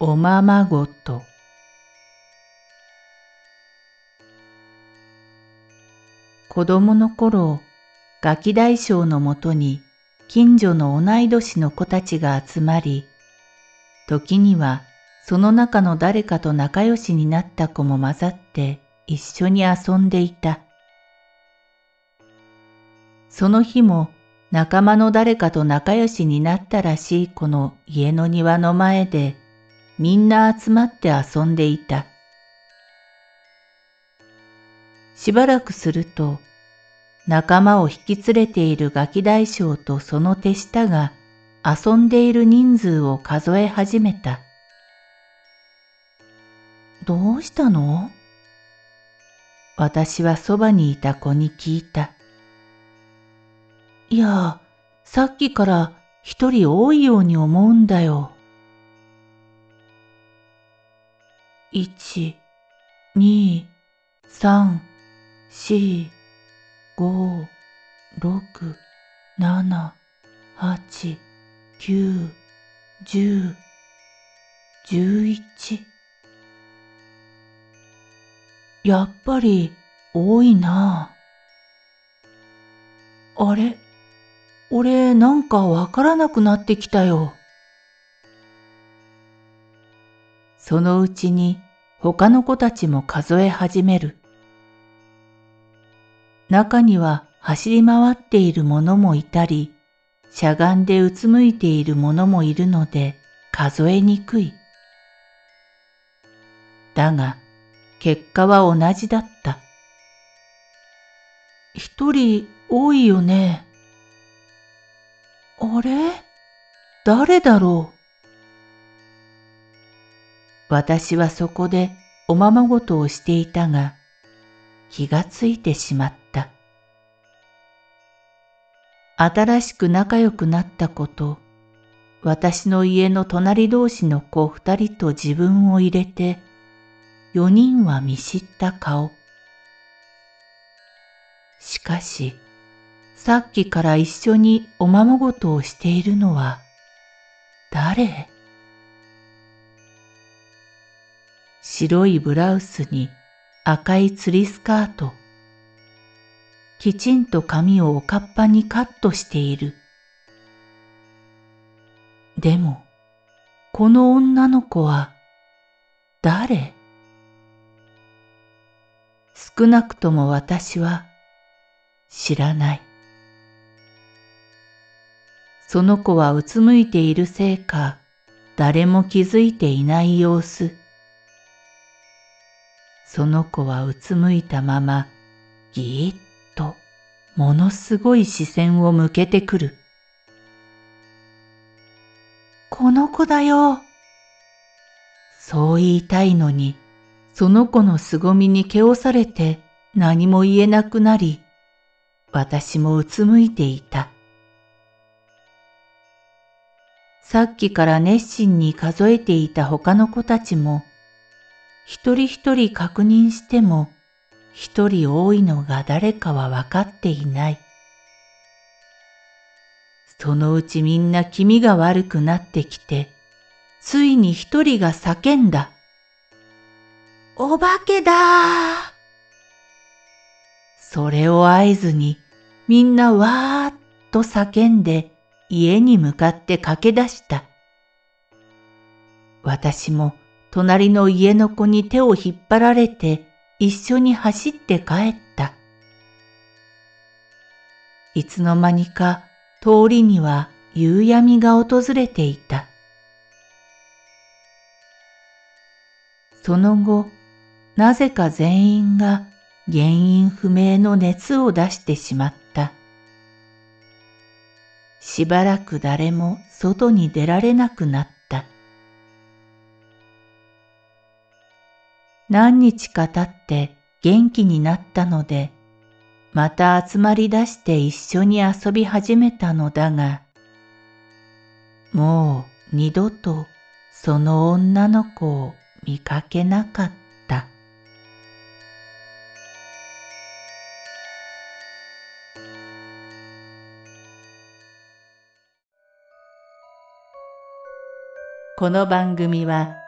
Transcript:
おままごと子供の頃、ガキ大将のもとに近所の同い年の子たちが集まり、時にはその中の誰かと仲良しになった子も混ざって一緒に遊んでいた。その日も仲間の誰かと仲良しになったらしい子の家の庭の前でみんな集まって遊んでいた。しばらくすると、仲間を引き連れているガキ大将とその手下が遊んでいる人数を数え始めた。どうしたの？私はそばにいた子に聞いた。いや、さっきから一人多いように思うんだよ。一、二、三、四、五、六、七、八、九、十、十一。やっぱり多いな。あれ？俺なんかわからなくなってきたよ。そのうちに他の子たちも数え始める。中には走り回っている者もいたり、しゃがんでうつむいている者もいるので数えにくい。だが、結果は同じだった。一人多いよね。あれ？誰だろう？私はそこでおままごとをしていたが、気がついてしまった。新しく仲良くなったこと、私の家の隣同士の子二人と自分を入れて、四人は見知った顔。しかし、さっきから一緒におままごとをしているのは誰？白いブラウスに赤い釣りスカート。きちんと髪をおかっぱにカットしている。でも、この女の子は誰？少なくとも私は知らない。その子はうつむいているせいか、誰も気づいていない様子。その子はうつむいたまま、ぎーっとものすごい視線を向けてくる。この子だよ。そう言いたいのに、その子の凄みに気をされて何も言えなくなり、私もうつむいていた。さっきから熱心に数えていた他の子たちも一人一人確認しても一人多いのが誰かは分かっていない。そのうちみんな気味が悪くなってきて、ついに一人が叫んだ。お化けだそれを合図にみんなわーっと叫んで家に向かって駆け出した。私も隣の家の子に手を引っ張られて一緒に走って帰った。いつの間にか通りには夕闇が訪れていた。その後、なぜか全員が原因不明の熱を出してしまった。しばらく誰も外に出られなくなった。何日か経って元気になったので、また集まり出して一緒に遊び始めたのだが、もう二度とその女の子を見かけなかった。この番組は